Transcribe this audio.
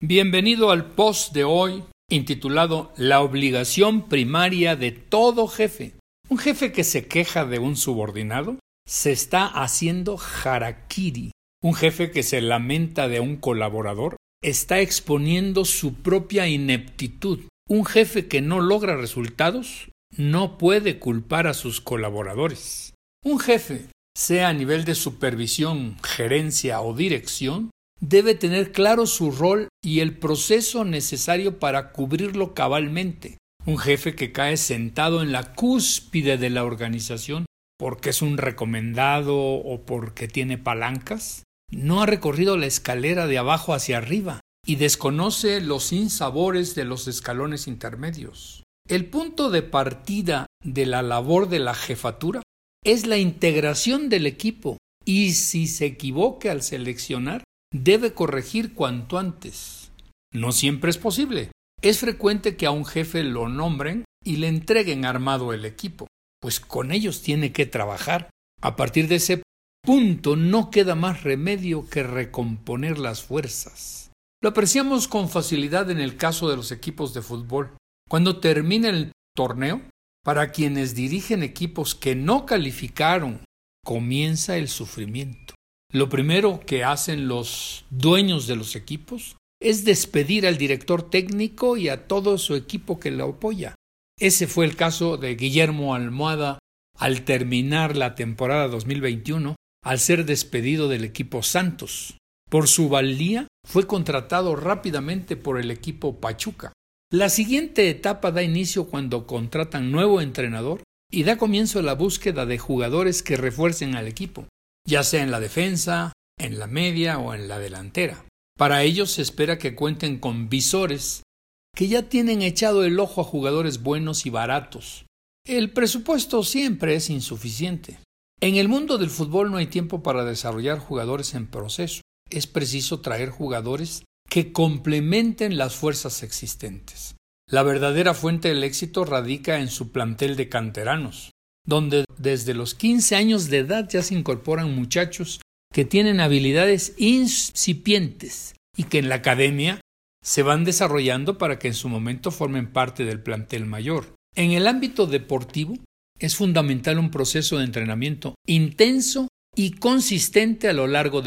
Bienvenido al post de hoy intitulado La obligación primaria de todo jefe. Un jefe que se queja de un subordinado se está haciendo harakiri. Un jefe que se lamenta de un colaborador está exponiendo su propia ineptitud. Un jefe que no logra resultados no puede culpar a sus colaboradores. Un jefe, sea a nivel de supervisión, gerencia o dirección, debe tener claro su rol y el proceso necesario para cubrirlo cabalmente. Un jefe que cae sentado en la cúspide de la organización porque es un recomendado o porque tiene palancas, no ha recorrido la escalera de abajo hacia arriba y desconoce los sinsabores de los escalones intermedios. El punto de partida de la labor de la jefatura es la integración del equipo y si se equivoque al seleccionar, debe corregir cuanto antes. No siempre es posible. Es frecuente que a un jefe lo nombren y le entreguen armado el equipo, pues con ellos tiene que trabajar. A partir de ese punto no queda más remedio que recomponer las fuerzas. Lo apreciamos con facilidad en el caso de los equipos de fútbol. Cuando termina el torneo, para quienes dirigen equipos que no calificaron, comienza el sufrimiento. Lo primero que hacen los dueños de los equipos es despedir al director técnico y a todo su equipo que lo apoya. Ese fue el caso de Guillermo Almohada al terminar la temporada 2021 al ser despedido del equipo Santos. Por su valía fue contratado rápidamente por el equipo Pachuca. La siguiente etapa da inicio cuando contratan nuevo entrenador y da comienzo la búsqueda de jugadores que refuercen al equipo ya sea en la defensa, en la media o en la delantera. Para ello se espera que cuenten con visores que ya tienen echado el ojo a jugadores buenos y baratos. El presupuesto siempre es insuficiente. En el mundo del fútbol no hay tiempo para desarrollar jugadores en proceso. Es preciso traer jugadores que complementen las fuerzas existentes. La verdadera fuente del éxito radica en su plantel de canteranos donde desde los 15 años de edad ya se incorporan muchachos que tienen habilidades incipientes y que en la academia se van desarrollando para que en su momento formen parte del plantel mayor. En el ámbito deportivo es fundamental un proceso de entrenamiento intenso y consistente a lo largo del